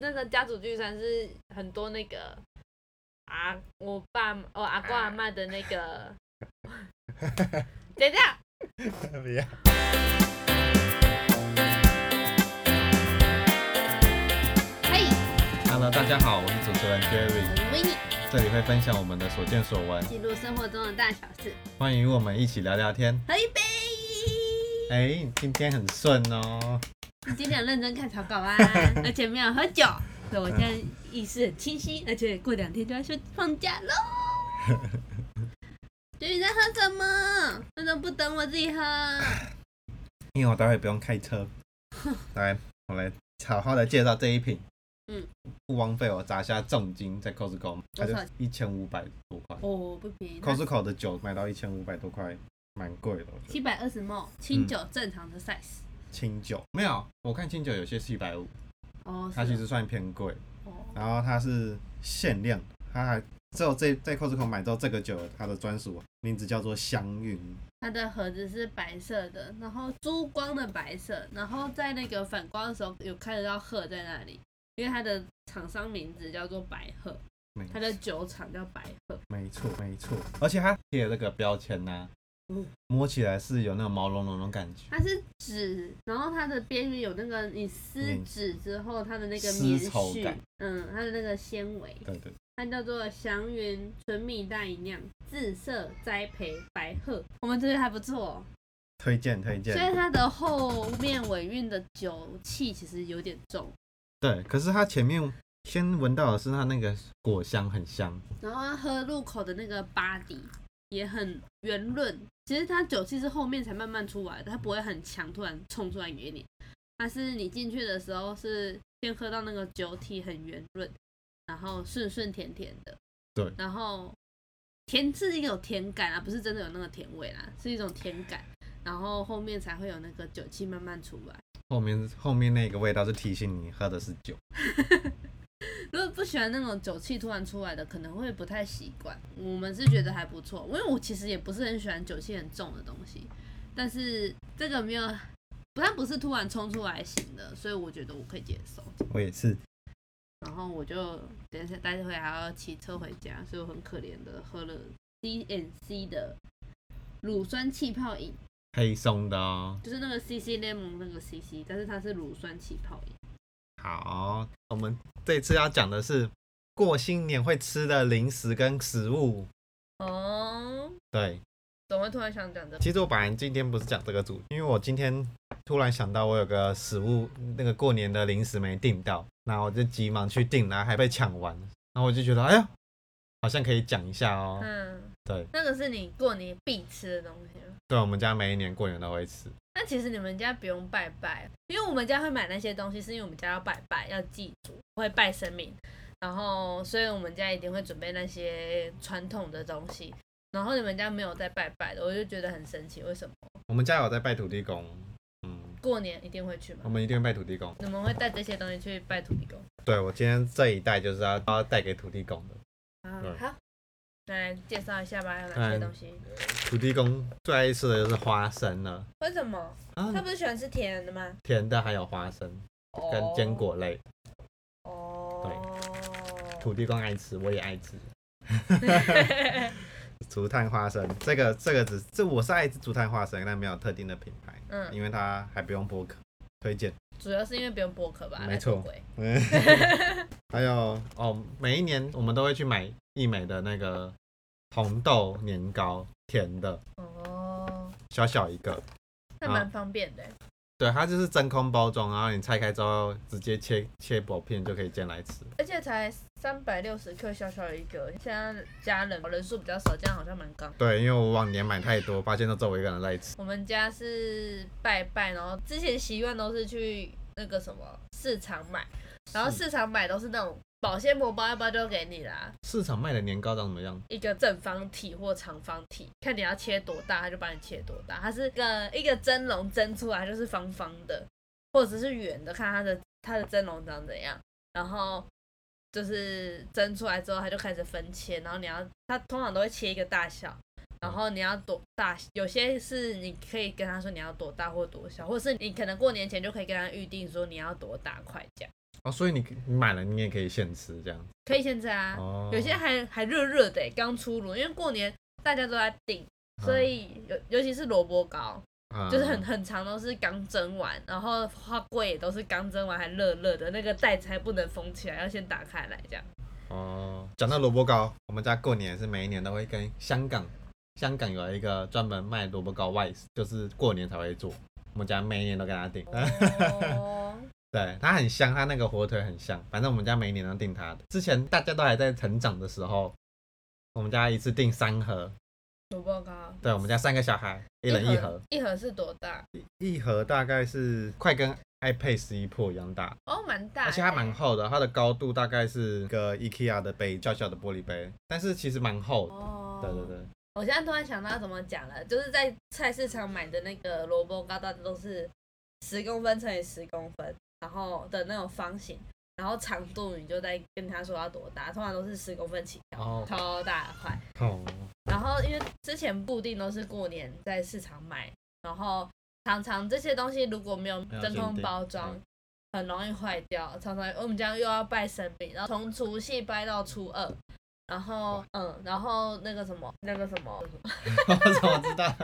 那个家族聚餐是很多那个啊，我爸我阿公阿妈的那个，剪掉。不要。Hello，大家好，我是主持人 Jerry，这里会分享我们的所见所闻，记录生活中的大小事，欢迎我们一起聊聊天。喝一杯。哎、今天很顺哦。你今天有认真看草稿啊，而且没有喝酒，所以我现在意识很清晰，而且过两天就要去放假喽。所以你在喝什么？为什么不等我自己喝？因为我待会不用开车。来，我来好好的介绍这一瓶。嗯，不枉费我砸下重金在 Costco，它就一千五百多块。哦，不便宜。Costco 的酒买到一千五百多块，蛮贵的。七百二十 ml 清酒正常的 size。清酒。没有，我看清酒有些是一百五，哦，它其实算偏贵。哦，然后它是限量，它还只有这在 Costco 买到这个酒，它的专属名字叫做香韵。它的盒子是白色的，然后珠光的白色，然后在那个反光的时候有看得到鹤在那里，因为它的厂商名字叫做白鹤，它的酒厂叫白鹤。没错没错，而且它贴的这个标签呢、嗯摸起来是有那种毛茸茸的感觉，它是纸，然后它的边缘有那个你撕粘纸之后它的那个丝棉絮嗯，它的那个纤维，对对，它叫做祥云纯米大吟酿自色栽培白鹤，我们这边还不错、哦，推荐推荐。所。以它的后面尾韵的酒气其实有点重，对，可是它前面先闻到的是它那个果香很香，然后它喝入口的那个巴底也很圆润，其实它酒气是后面才慢慢出来的，它不会很强，突然冲出来给你。它是你进去的时候是先喝到那个酒体很圆润，然后顺顺甜甜的，对然后甜是一种甜感啊，不是真的有那个甜味啦，是一种甜感，然后后面才会有那个酒气慢慢出来。后面后面那个味道是提醒你喝的是酒。如果不喜欢那种酒气突然出来的，可能会不太习惯。我们是觉得还不错，因为我其实也不是很喜欢酒气很重的东西，但是这个没有，不但不是突然冲出来型的，所以我觉得我可以接受。我也是，然后我就等一下待会还要骑车回家，所以我很可怜的喝了 C N C 的乳酸气泡饮，黑松的哦。就是那个 C C lemon 那个 C C，但是它是乳酸气泡饮。好，我们这次要讲的是过新年会吃的零食跟食物。哦，对，怎么会突然想讲这个？其实我本来今天不是讲这个主，因为我今天突然想到我有个食物，那个过年的零食没订到，然后我就急忙去订，然后还被抢完，然后我就觉得，哎呀，好像可以讲一下哦。嗯，对，那个是你过年必吃的东西吗。对，我们家每一年过年都会吃。那其实你们家不用拜拜，因为我们家会买那些东西，是因为我们家要拜拜，要祭祖，会拜神明，然后所以我们家一定会准备那些传统的东西。然后你们家没有在拜拜的，我就觉得很神奇，为什么我们家有在拜土地公，嗯，过年一定会去吗？我们一定会拜土地公。你们会带这些东西去拜土地公？对，我今天这一袋就是要要带给土地公的。啊，好，来介绍一下吧，有哪些嗯东西？土地公最爱吃的就是花生了，为什么？啊他，不是喜欢吃甜的吗？甜的还有花生跟坚果类，哦。对土地公爱吃，我也爱吃。竹炭花生，这个这个只这我是爱吃竹炭花生，但没有特定的品牌，嗯，因为它还不用剥壳，推荐。主要是因为不用剥壳吧？没错 还有哦，每一年我们都会去买一美的那个红豆年糕，甜的，哦，小小一个，那蛮方便的。对，它就是真空包装，然后你拆开之后直接切切薄片就可以煎来吃。而且才三百六十克，小小的一个。现在家人人数比较少，这样好像蛮刚。对，因为我往年买太多，发现都只有我一个人在吃。我们家是拜拜，然后之前习惯都是去那个什么市场买，然后市场买都是那种保鲜膜包一包就给你啦，市场卖的年糕长什么样？一个正方体或长方体，看你要切多大，他就帮你切多大。它是个一个蒸笼蒸出来就是方方的，或者是圆的，看它的它的蒸笼长怎样，然后就是蒸出来之后，它就开始分切，然后你要它通常都会切一个大小。然后你要多大，有些是你可以跟他说你要多大或多小，或者是你可能过年前就可以跟他预定说你要多大块这样。哦，所以你你买了，你也可以现吃这样。可以现吃啊，哦，有些还还热热的欸，刚出炉，因为过年大家都在订，所以尤尤其是萝卜糕，嗯就是很很长都是刚蒸完，然后花柜也都是刚蒸完还热热的，那个袋子还不能封起来，要先打开来这样。哦。讲到萝卜糕，我们家过年是每一年都会跟香港，香港有一个专门卖萝卜糕外，就是过年才会做。我们家每一年都跟他订，哦，对，它很香，它那个火腿很香。反正我们家每一年都订它的。之前大家都还在成长的时候，我们家一次订三盒，萝卜糕，对，我们家三个小孩，一人一盒，，一盒是多大？一盒大概是快跟 iPad 十一 Pro 一样大，哦，蛮大欸，而且它蛮厚的，它的高度大概是个 IKEA 的杯，小小的玻璃杯，但是其实蛮厚的。哦，对对对，我现在突然想到怎么讲了，就是在菜市场买的那个萝卜糕，大家都是十公分乘以十公分，然后的那种方形，然后长度你就在跟他说要多大，通常都是十公分起跳，哦超大块。哦，然后因为之前固定都是过年在市场买，然后常常这些东西如果没有真空包装嗯，很容易坏掉。常常我们家又要拜神明，然后从除夕拜到初二，然后嗯，然后那个什么那个什么，我怎么知道？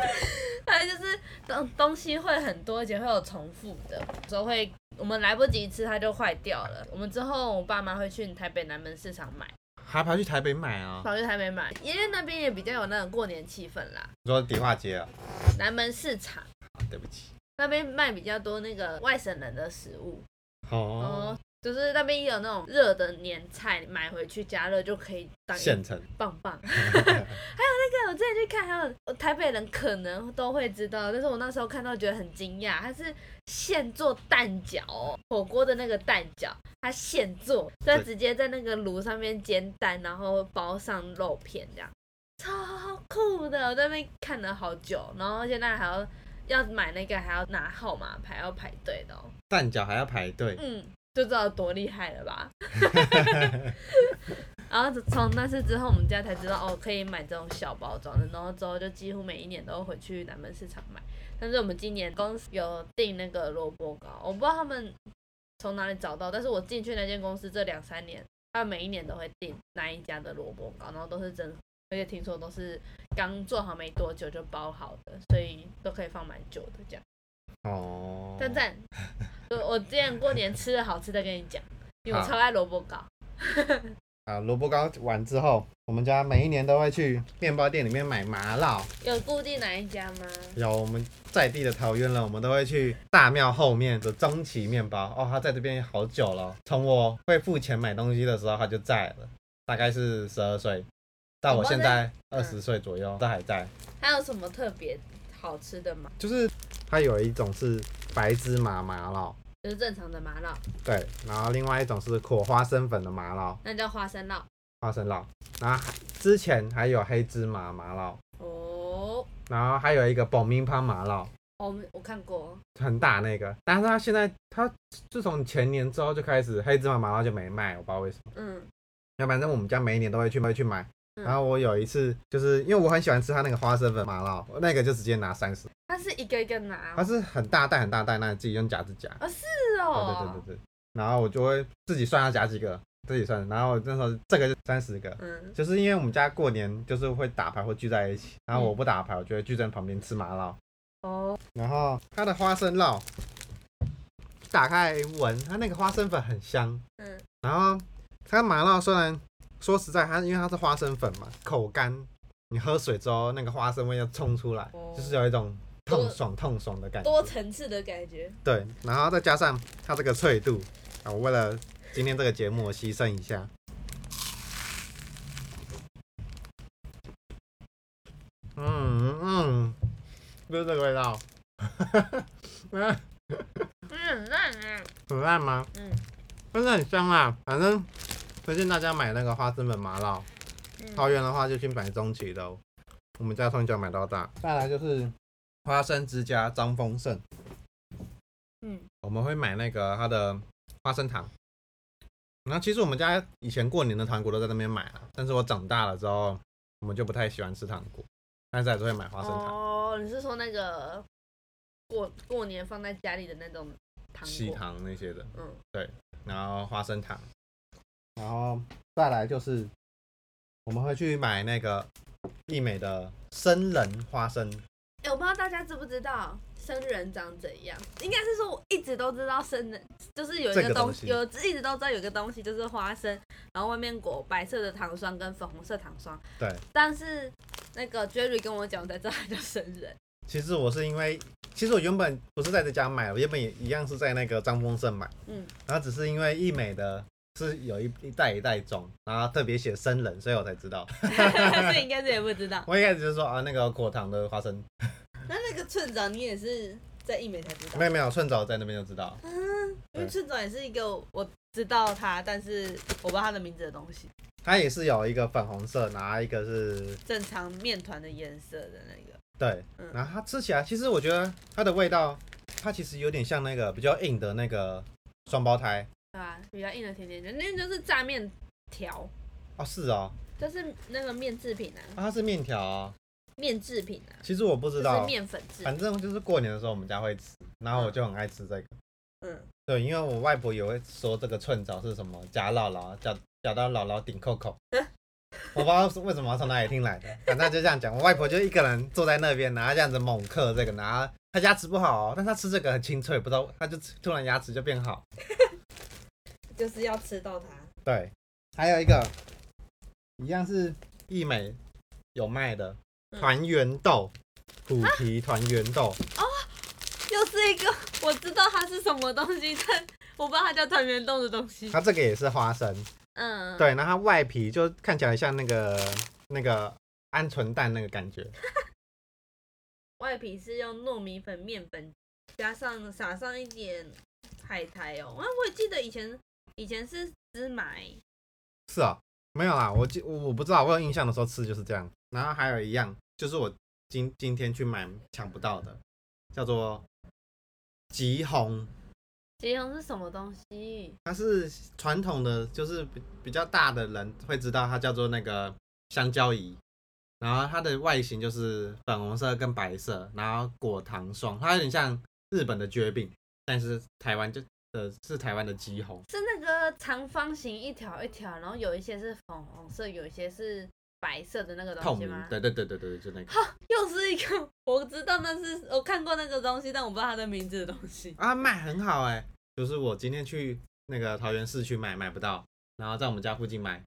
反正就是东东西会很多，而且会有重复的，有时候会我们来不及吃它就坏掉了。我们之后我爸妈会去台北南门市场买，还跑去台北买啊？跑去台北买，因为那边也比较有那种过年气氛啦。你说迪化街啊？南门市场。啊对不起。那边卖比较多那个外省人的食物，哦哦，，就是那边也有那种热的年菜，买回去加热就可以当一现成。棒棒。还有那个我之前去看，还有台北人可能都会知道，但是我那时候看到觉得很惊讶，它是现做蛋饺哦，火锅的那个蛋饺，它现做，它直接在那个炉上面煎蛋，然后包上肉片这样，超酷的。我在那边看了好久，然后现在还要要买那个还要拿号码牌，要排队的哦。蛋饺还要排队，嗯，就知道多厉害了吧。然后从那次之后，我们家才知道哦，可以买这种小包装的。然后之后就几乎每一年都会回去南门市场买。但是我们今年公司有订那个萝卜糕，我不知道他们从哪里找到，但是我进去那间公司这两三年，他们每一年都会订那一家的萝卜糕，然后都是真，而且听说都是刚做好没多久就包好的，所以都可以放蛮久的这样。哦，赞赞，我我之前过年吃的好吃的跟你讲，因为我超爱萝卜糕。啊，萝卜糕完之后，我们家每一年都会去面包店里面买麻辣。有固定哪一家吗？有我们在地的桃园人，我们都会去大庙后面的中旗面包。哦，他在这边好久了，从我会付钱买东西的时候他就在了，大概是十二岁，到我现在二十岁左右都还在。还有什么特别好吃的吗？就是它有一种是白芝麻麻辣，就是正常的麻辣，对，然后另外一种是裹花生粉的麻辣，那叫花生酪。花生辣，然后还之前还有黑芝麻麻辣，哦，然后还有一个爆米花麻辣，哦我看过，很大那个，但是它现在它自从前年之后就开始黑芝麻麻辣就没卖，我不知道为什么。嗯。那反正我们家每一年都会去会去买。嗯然后我有一次就是因为我很喜欢吃它那个花生粉麻辣，那个就直接拿三十，它是一个一个拿它哦，是很大袋很大袋，那你自己用夹子夹。哦是对哦，对对对对。然后我就会自己算要夹几个，自己算。然后那时候这个就三十个，嗯，就是因为我们家过年就是会打牌会聚在一起，然后我不打牌，我就会聚在旁边吃麻辣。哦，然后它的花生酪，打开来闻，它那个花生粉很香。嗯，然后它麻辣虽然说实在，它因为它是花生粉嘛，口干，你喝水之后那个花生味要冲出来，哦就是有一种痛爽痛爽的感觉。多层次的感觉。对，然后再加上它这个脆度啊，我为了今天这个节目，我牺牲一下。嗯嗯，就是这个味道。嗯，嗯，很烂哎。很烂吗？嗯真的很香啊！反正推荐大家买那个花生粉麻辣。嗯，桃园的话就去买中旗的、哦，我们家从小买到大。再来就是花生之家张丰盛，嗯我们会买那个它的花生糖。然后其实我们家以前过年的糖果都在那边买啊，但是我长大了之后，我们就不太喜欢吃糖果，但是还是会买花生糖。哦，你是说那个过过年放在家里的那种糖喜，糖那些的，嗯，对然后花生糖，然后再来就是我们会去买那个益美的生人花生，哎、我不知道大家知不知道生人长怎样，应该是说我一直都知道生人就是有一个东西。有一直都知道有一个东西就是花生，然后外面裹白色的糖霜跟粉红色糖霜，对，但是那个 Jerry 跟我讲，我才知道它叫生人。其实我是因为，其实我原本不是在这家买，我原本也一样是在那个张丰盛买，嗯，然后只是因为益美的是有一一袋一袋装，然后特别写生冷，所以我才知道。所以应该是也不知道。我一开始就说啊，那个果糖的花生，那那个寸枣你也是在一美才知道没，有没有，寸早在那边就知道。嗯因为寸枣也是一个我知道它，但是我不知道它的名字的东西。它也是有一个粉红色，然后一个是正常面团的颜色的那个，对，嗯然后它吃起来，其实我觉得它的味道，它其实有点像那个比较硬的那个双胞胎对吧？比较硬的甜甜圈，那就是炸面条，哦，是哦，就是那个面制品啊，啊它是面条啊，面制品啊，其实我不知就是道，面粉制。反正就是过年的时候我们家会吃，然后我就很爱吃这个。嗯，对，因为我外婆也会说这个寸枣是什么夹姥姥，夹夹到姥姥顶扣扣。我不知道是为什么从哪里听来的，反正就这样讲。我外婆就一个人坐在那边，然后这样子猛嗑这个，然后她牙齿不好哦，但她吃这个很清脆，不知道她就突然牙齿就变好。就是要吃到它。对，还有一个一样是益美有卖的嗯团圆豆，虎皮团圆豆，哦又是一个我知道它是什么东西，但我不知道它叫团圆豆的东西。它这个也是花生，嗯，对，然后它外皮就看起来像那个那个鹌鹑蛋那个感觉。外皮是用糯米粉、面粉加上撒上一点海苔哦。啊，我也记得以前以前是芝麻欸，是啊，没有啦，我记我我不知道，我有印象的时候吃就是这样。然后还有一样，就是我今今天去买抢不到的，叫做吉红，吉红是什么东西？它是传统的，就是比比较大的人会知道它叫做那个香蕉梨。然后它的外形就是粉红色跟白色，然后果糖霜，它有点像日本的蕨饼，但是台湾就呃是台湾的鸡红。是那个长方形一条一条，然后有一些是粉红色，有一些是白色的那个东西吗，？对对对对对，就那个哈又是一个我知道那是我看过那个东西，但我不知道它的名字的东西。啊，卖很好哎、就是我今天去那个桃园市区买，买不到，然后在我们家附近买，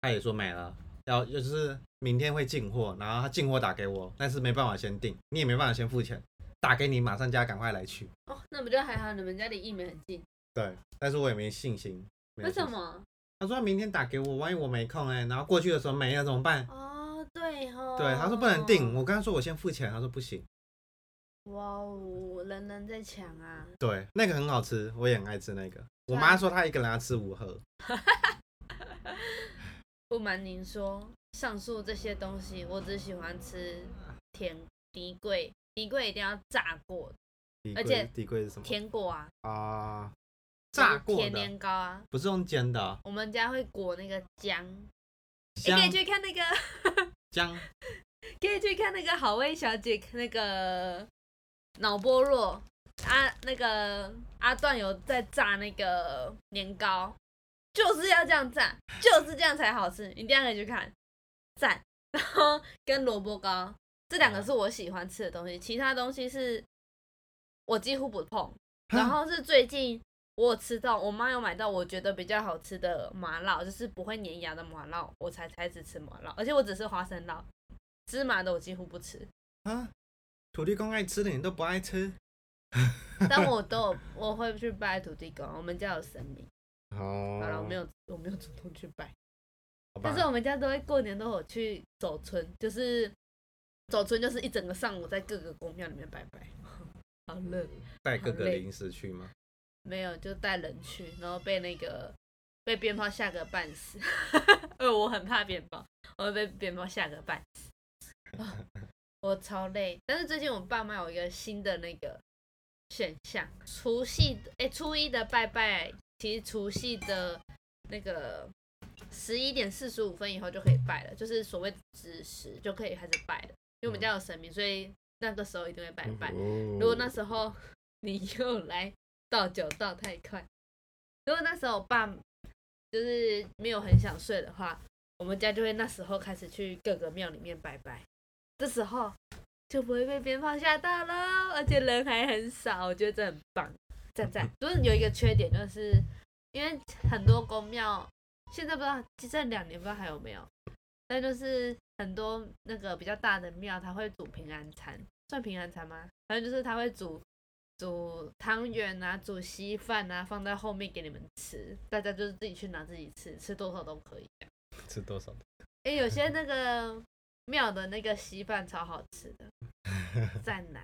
他也说买了，要就是明天会进货，然后他进货打给我，但是没办法先订，你也没办法先付钱，打给你马上叫他赶快来取，哦，那不就还好，你们家离艺美很近。对，但是我也没信心。为什？么？他说他明天打给我，万一我没空哎、然后过去的时候没了怎么办？哦，对哦。对，他说不能定，我跟他说我先付钱，他说不行。哇哦，人人在抢啊！对，那个很好吃，我也很爱吃那个。我妈说她一个人要吃五盒，不瞒您说，上述这些东西我只喜欢吃甜迪桂，迪桂一定要炸过，底而且底柜是什么？甜果啊，啊，炸过甜，年糕啊。不是用煎的哦，我们家会裹那个姜，你香可以去看那个，姜 可以去看那个好味小姐那个脑波弱啊，那个阿段有在炸那个年糕，就是要这样炸，就是这样才好吃，你一定要可以去看，赞。然后跟萝卜糕这两个是我喜欢吃的东西，其他东西是我几乎不碰。然后是最近我有吃到，我妈有买到我觉得比较好吃的麻辣，就是不会粘牙的麻辣，我才开始吃麻辣，而且我只是花生辣，芝麻的我几乎不吃，啊，土地公爱吃的你都不爱吃，但我 都有我会去拜土地公，我们家有神明。哦，好了，我没有我没有主动去拜，但是我们家都会过年都有去走村，就是走村就是一整个上午在各个公庙里面拜拜，好热。带各个零食去吗？没有，就带人去，然后被那个被鞭炮吓个半死。呃，我很怕鞭炮，我会被鞭炮吓个半死。啊 我超累，但是最近我爸妈有一个新的那个选项，除夕哎、初一的拜拜，其实除夕的那个十一点四十五分以后就可以拜了，就是所谓子时就可以开始拜了，因为我们家有神明，所以那个时候一定会拜拜。哦如果那时候 你又来倒酒倒太快。如果那时候我爸就是没有很想睡的话，我们家就会那时候开始去各个庙里面拜拜，这时候就不会被鞭炮吓到了，而且人还很少，我觉得这很棒，赞赞。不是有一个缺点，就是因为很多公庙现在不知道这两年不知道还有没有，但就是很多那个比较大的庙，他会煮平安餐，算平安餐吗？反正就是他会煮煮汤圆啊，煮稀饭啊，放在后面给你们吃，大家就是自己去拿自己吃，吃多少都可以。吃多少？哎、有些那个庙的那个稀饭超好吃的，赞呐、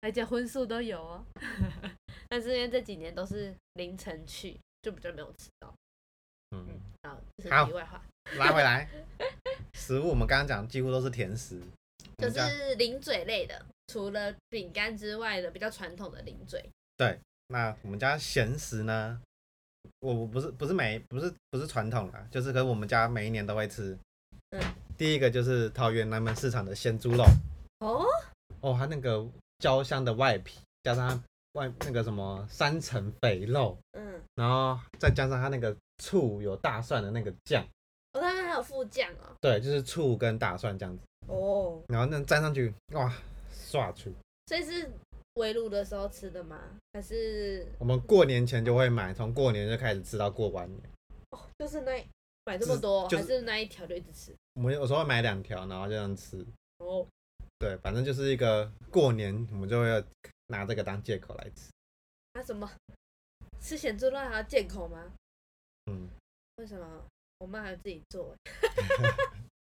而且荤素都有哦。但是因为这几年都是凌晨去，就比较没有吃到。嗯，好，这好是题外话，拉回来，食物我们刚刚讲几乎都是甜食，就是零嘴类的，除了饼干之外的比较传统的零嘴。对那我们家咸食呢，我我不是不是每不是不是传统啦，就是可是我们家每一年都会吃。嗯第一个就是桃园南门市场的鲜猪肉，哦，哦，它那个焦香的外皮，加上它外那个什么三层肥肉，嗯，然后再加上它那个醋有大蒜的那个酱，副酱哦。对，就是醋跟大蒜这样子，哦，然后那蘸上去，哇，刷出。所以是围炉的时候吃的吗？还是我们过年前就会买，从过年就开始吃到过完年。哦，就是那买这么多，就是还是那一条就一直吃？我们有时候会买两条，然后这样吃。哦，对，反正就是一个过年，我们就会拿这个当借口来吃。那、什么吃咸猪肉还要借口吗？嗯，为什么？我妈还自己做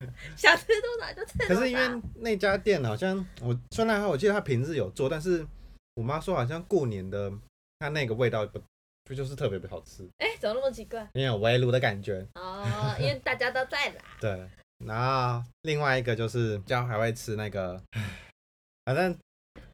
欸，想吃多少就吃多少。可是因为那家店好像我虽然我记得他平日有做，但是我妈说好像过年的它那个味道不不就是特别不好吃，哎、怎么那么奇怪？因为有围炉的感觉。哦，因为大家都在啦。对，然后另外一个就是家还会吃那个，反正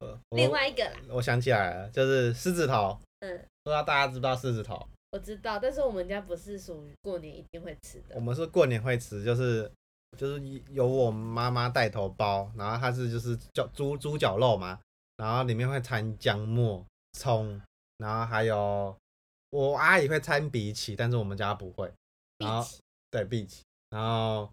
呃，另外一个啦，我想起来了，就是狮子头，嗯，不知道大家知不知道狮子头？我知道，但是我们家不是属于过年一定会吃的。我们是过年会吃，就是就是由我妈妈带头包，然后它是就是叫猪猪脚肉嘛，然后里面会掺姜末、葱，然后还有我阿姨会掺荸荠，但是我们家不会。然后对荸荠，然后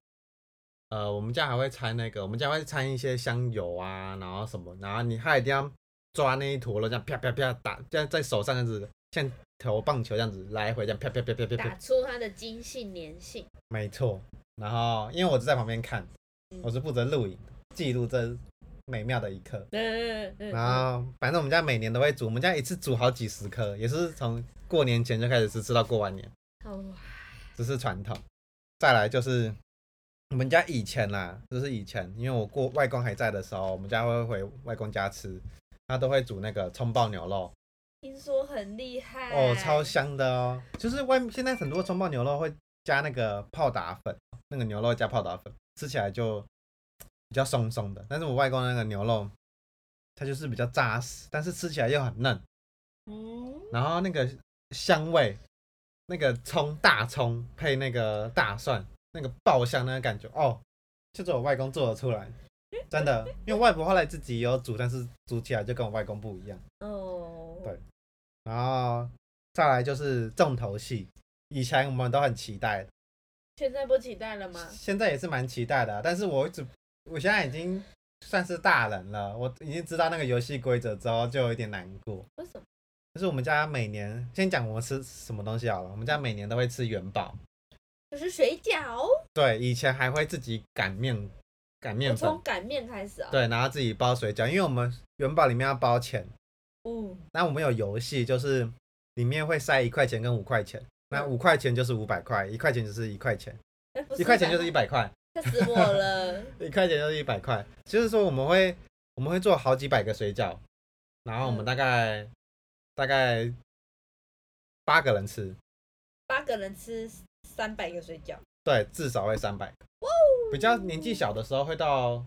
呃我们家还会掺那个，我们家会掺一些香油啊，然后什么，然后你还一定要抓那一坨肉，这样啪啪啪打，这样在手上这样子，像投棒球这样子来回这样啪啪啪啪啪啪打出它的筋性粘性。没错，然后因为我是在旁边看嗯，我是负责录影记录这美妙的一刻。嗯嗯嗯。然后反正我们家每年都会煮，我们家一次煮好几十颗，也是从过年前就开始吃，吃到过完年，好哇，这是传统。再来就是我们家以前啦，就是以前，因为我过外公还在的时候，我们家会回外公家吃，他都会煮那个葱爆牛肉，听说很厉害。哦，超香的哦。就是外面现在很多葱爆牛肉会加那个泡打粉，那个牛肉加泡打粉，吃起来就比较松松的。但是我外公那个牛肉，它就是比较扎实，但是吃起来又很嫩，嗯，然后那个香味，那个葱大葱配那个大蒜，那个爆香那个感觉，哦，就是我外公做的出来。真的，因为外婆后来自己也有煮，但是煮起来就跟我外公不一样。哦，对然后再来就是重头戏，以前我们都很期待，现在不期待了吗？现在也是蛮期待的啊、但是我一直，我现在已经算是大人了，我已经知道那个游戏规则之后，就有一点难过。为什么？就是我们家每年，先讲我们吃什么东西好了，我们家每年都会吃元宝，就是水饺，对，以前还会自己擀面，擀面粉从，擀面开始啊。，对，然后自己包水饺，因为我们元宝里面要包钱，嗯，那我们有游戏，就是里面会塞一块钱跟五块钱，那嗯。五块钱就是五百块，一块钱就是一块钱，一块钱就是一百块，吓死我了。一块钱就是一百块。就是说我们会我们会做好几百个水饺，然后我们嗯大概、大概八个人吃，八个人吃三百个水饺，对，至少会三百。个。比较年纪小的时候会到会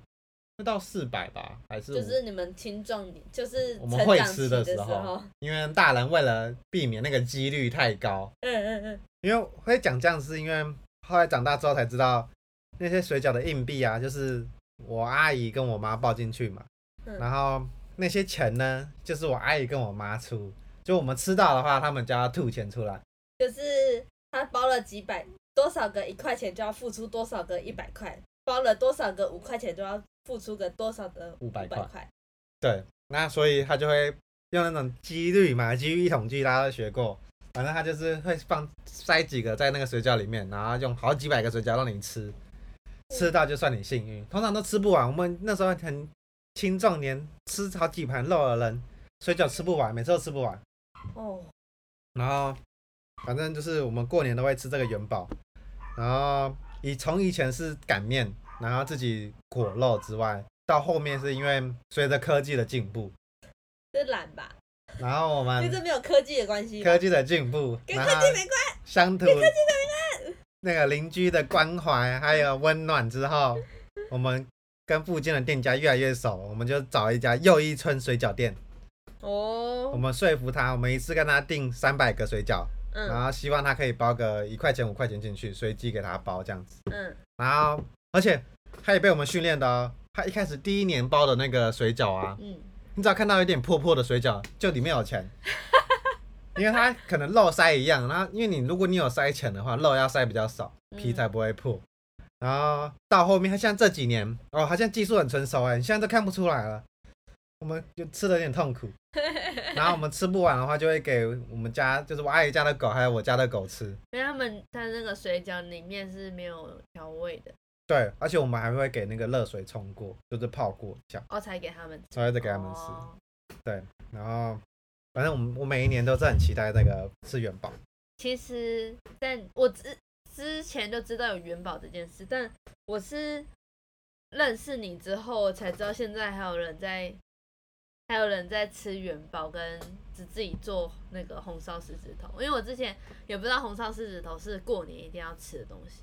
到四百吧，还是就是你们青壮年，就是我们会吃的时候候。因为大人为了避免那个几率太高，嗯嗯嗯，因为会讲这样是因为后来长大之后才知道，那些水饺的硬币啊，就是我阿姨跟我妈抱进去嘛，嗯。然后那些钱呢，就是我阿姨跟我妈出，就我们吃到的话，他们就要吐钱出来。就是他包了几百多少个一块钱，就要付出多少个一百块；包了多少个五块钱，就要付出个多少的五百块块。对，那所以他就会用那种几率嘛，几率一统计，大家都学过。反正他就是会放塞几个在那个水饺里面，然后用好几百个水饺让你吃，吃到就算你幸运。通常都吃不完，我们那时候很青壮年，吃好几盘肉的人，水饺吃不完，每次都吃不完。哦，然后反正就是我们过年都会吃这个元宝，然后以从以前是擀面，然后自己果肉之外，到后面是因为随着科技的进步，这是懒吧？然后我们跟这没有科技的关系。科技的进步，跟科技没关。乡土那个邻居的关怀还有温暖之后，我们跟附近的店家越来越熟，我们就找一家又一村水饺店，哦我哦，们说服他，我们一次跟他订三百个水饺，然嗯后希望他可以包个一块钱五块钱进去，随机给他包这样子，嗯，然后而且他也被我们训练的哦，他一开始第一年包的那个水饺啊，嗯，你只要看到有点破破的水饺，就里面有钱。因为它可能肉塞一样，然后因为你如果你有塞钱的话，肉要塞比较少，皮才不会破。然后到后面，他像这几年哦，他现在技术很成熟哎，你现在都看不出来了。我们就吃的有点痛苦，然后我们吃不完的话，就会给我们家就是我阿姨家的狗还有我家的狗吃。因为他们他那个水饺里面是没有调味的，对，而且我们还会给那个热水冲过，就是泡过这样，哦，才给他们吃，才会再给他们吃。哦对，然后反正我们我每一年都是很期待那个吃元宝。其实，但我之之前就知道有元宝这件事，但我是认识你之后才知道，现在还有人在，还有人在吃元宝，跟只自己做那个红烧狮子头。因为我之前也不知道红烧狮子头是过年一定要吃的东西，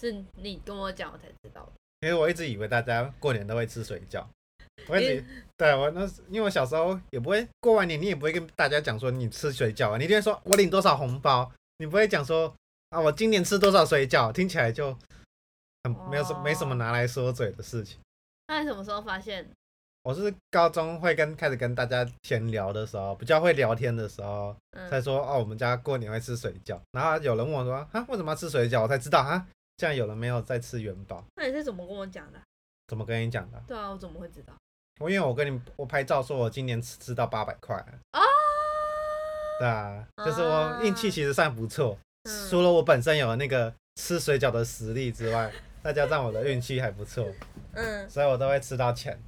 是你跟我讲我才知道的。因为我一直以为大家过年都会吃水饺，我一直对我那是因为我小时候也不会过完年，你也不会跟大家讲说你吃水饺啊，你一定会说我领多少红包，你不会讲说啊我今年吃多少水饺，听起来就很没有什没什么拿来说嘴的事情。那你什么时候发现？我是高中会跟开始跟大家闲聊的时候，比较会聊天的时候，才嗯，说哦我们家过年会吃水饺，然后有人问我说啊为什么要吃水饺，我才知道啊，竟然有人没有再吃元宝，那你是怎么跟我讲的？怎么跟你讲的？对啊，我怎么会知道？我因为我跟你我拍照说我今年吃吃到八百块，啊，对啊，就是我运气其实算不错，嗯除了我本身有那个吃水饺的实力之外，再加上我的运气还不错，嗯，所以我都会吃到钱。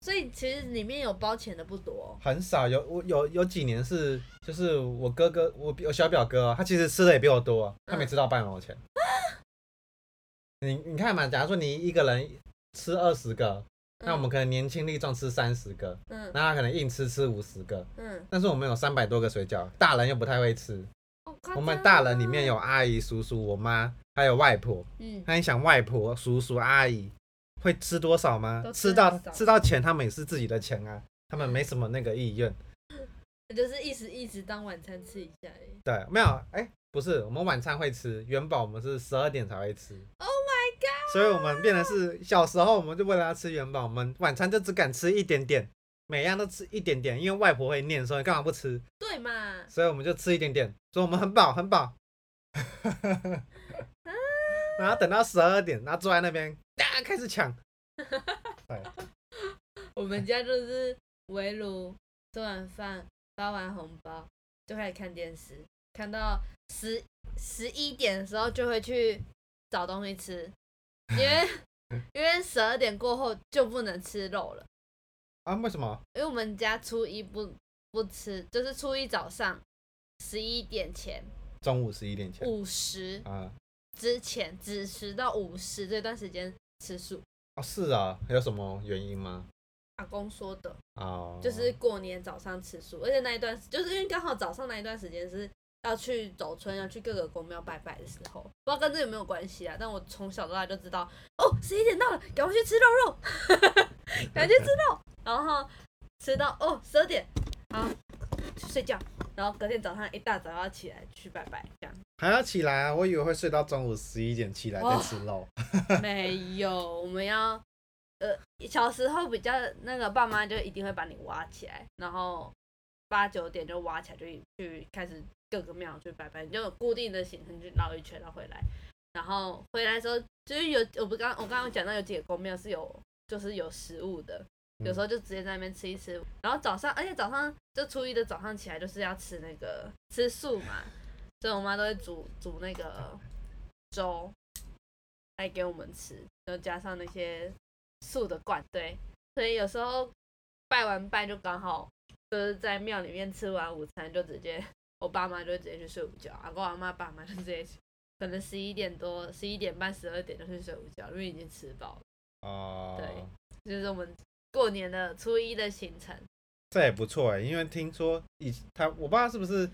所以其实里面有包钱的不多。很少有我有有几年是就是我哥哥我我小表哥、啊，他其实吃的也比我多，他没吃到半毛钱。你你看嘛，假如说你一个人吃二十个，那我们可能年轻力壮吃三十个，嗯那他可能硬吃吃五十个，嗯，但是我们有三百多个水饺，大人又不太会吃。我们大人里面哦有阿姨、叔叔、我妈，还有外婆。嗯那你想，外婆、叔叔、阿姨会吃多少吗都？吃吃到吃到钱，他们也是自己的钱啊，他们没什么那个意愿。就是一时一时当晚餐吃一下。对，没有，哎、不是，我们晚餐会吃，元宝我们是十二点才会吃。Oh my god！所以我们变成是小时候，我们就为了要吃元宝，我们晚餐就只敢吃一点点，每样都吃一点点，因为外婆会念说你干嘛不吃，对嘛？所以我们就吃一点点，所以我们很饱很饱。然后等到十二点，然后坐在那边，大家开始抢。对，我们家就是围炉吃完饭发完红包就开始看电视，看到十十一点的时候就会去找东西吃，因为 因为十二点过后就不能吃肉了，啊，为什么？因为我们家初一不不吃，就是初一早上十一点前中午十一点前午时啊？之前子时到午时这段时间吃素。哦，是啊，有什么原因吗？阿公说的，哦，就是过年早上吃素，而且那一段就是因为刚好早上那一段时间是要去走村，要去各个公庙拜拜的时候，不知道跟这有没有关系啊？但我从小到大就知道，哦，十一点到了，赶快去吃肉肉，赶快去吃肉，然后吃到哦十二点，好去睡觉，然后隔天早上一大早要起来去拜拜，这样还要起来啊！我以为会睡到中午十一点起来再吃肉。没有，我们要呃小时候比较那个爸妈就一定会把你挖起来，然后八九点就挖起来，就去开始各个庙去拜拜，你就有固定的行程去绕一圈，然后回来。然后回来的时候，就是有我不刚我刚刚讲到有几个公庙是有就是有食物的，有时候就直接在那边吃一吃。然后早上，而且早上就初一的早上起来就是要吃那个吃素嘛，所以我妈都会煮煮那个粥来给我们吃，然后加上那些素的罐，对，所以有时候拜完拜就刚好就是在庙里面吃完午餐就直接，我爸妈就直接去睡午觉，阿公阿妈爸妈就直接去可能十一点多、十一点半、十二点就去睡午觉，因为已经吃饱了。哦，对，就是我们过年的初一的行程。这也不错哎，因为听说以他我不知道是不是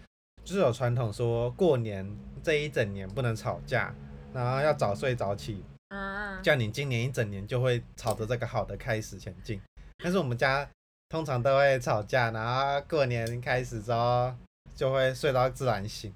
就是有传统说过年这一整年不能吵架，然后要早睡早起，啊，叫你今年一整年就会朝着这个好的开始前进。但是我们家通常都会吵架，然后过年开始之后就会睡到自然醒。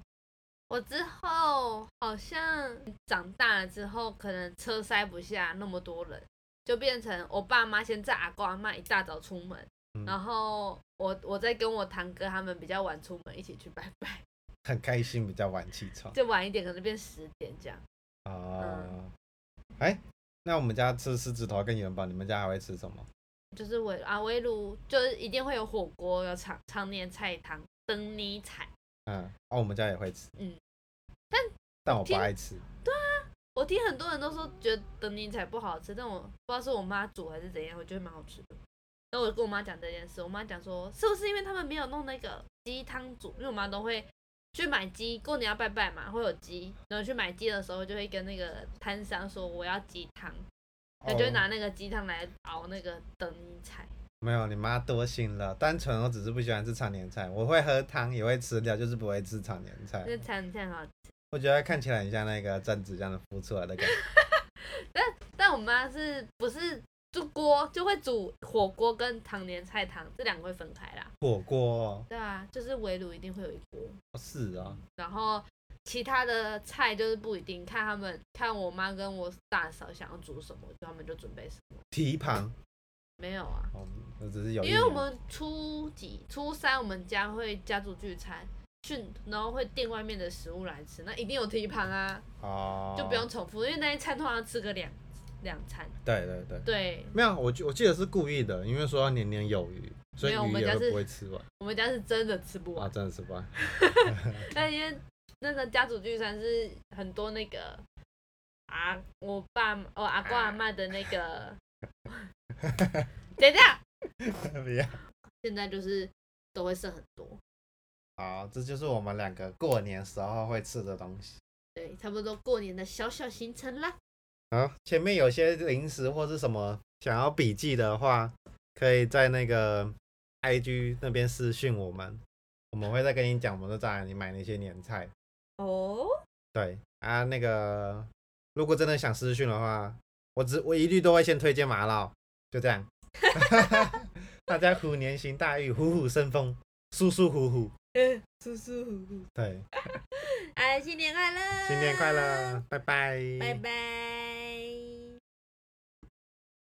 我之后好像长大了之后，可能车塞不下那么多人，就变成我爸妈先载阿公阿妈一大早出门，嗯然后我我再跟我堂哥他们比较晚出门，一起去拜拜，很开心，比较晚起床。就晚一点，可能变十点这样。哦，哎、那我们家吃狮子头跟元宝，你们家还会吃什么？就是围啊围炉，就是一定会有火锅，有常常年菜汤、灯泥菜。嗯，哦，我们家也会吃，嗯，但但我不听爱吃。对啊我听很多人都说觉得灯泥菜不好吃，但我不知道是我妈煮还是怎样，我觉得蛮好吃的。然后我就跟我妈讲这件事，我妈讲说是不是因为他们没有弄那个鸡汤煮，因为我妈都会去买鸡，过年要拜拜嘛，会有鸡，然后去买鸡的时候就会跟那个摊商说我要鸡汤，他就会哦拿那个鸡汤来熬那个灯泥菜。没有，你妈多心了。单纯我只是不喜欢吃常年菜，我会喝汤，也会吃掉，就是不会吃常年菜。那菜菜很好吃，我觉得看起来很像那个榛子这样的孵出来的感觉。但我妈是不是煮锅就会煮火锅跟常年菜汤这两个会分开啦？火锅哦对啊，就是围炉一定会有一锅。是啊，然后其他的菜就是不一定，看他们看我妈跟我大嫂想要煮什么，就他们就准备什么。蹄膀没有啊，只是有因为我愿们初几初三我们家会家族聚餐，去然后会订外面的食物来吃，那一定有提盘啊，哦，就不用重复，因为那一餐通常吃个两两餐。对对对，对，没有，我记我记得是故意的，因为说要年年有余，所以我们家是不会吃完。我们家是真的吃不完啊，完，真的吃不完。但因为那个家族聚餐是很多那个啊，我爸我阿公阿妈的那个，等一下。不要。现在就是都会剩很多，好，这就是我们两个过年时候会吃的东西。对，差不多过年的小小行程啦。好，前面有些零食或是什么想要笔记的话，可以在那个 IG 那边私讯我们，我们会再跟你讲我们都在哪里买那些年菜。哦，对啊，那个如果真的想私讯的话，我只我一律都会先推荐麻辣，就这样。大家虎年行大运，虎虎生风，舒舒服服。舒舒服服。对，哎，新年快乐！新年快乐，拜拜。拜拜。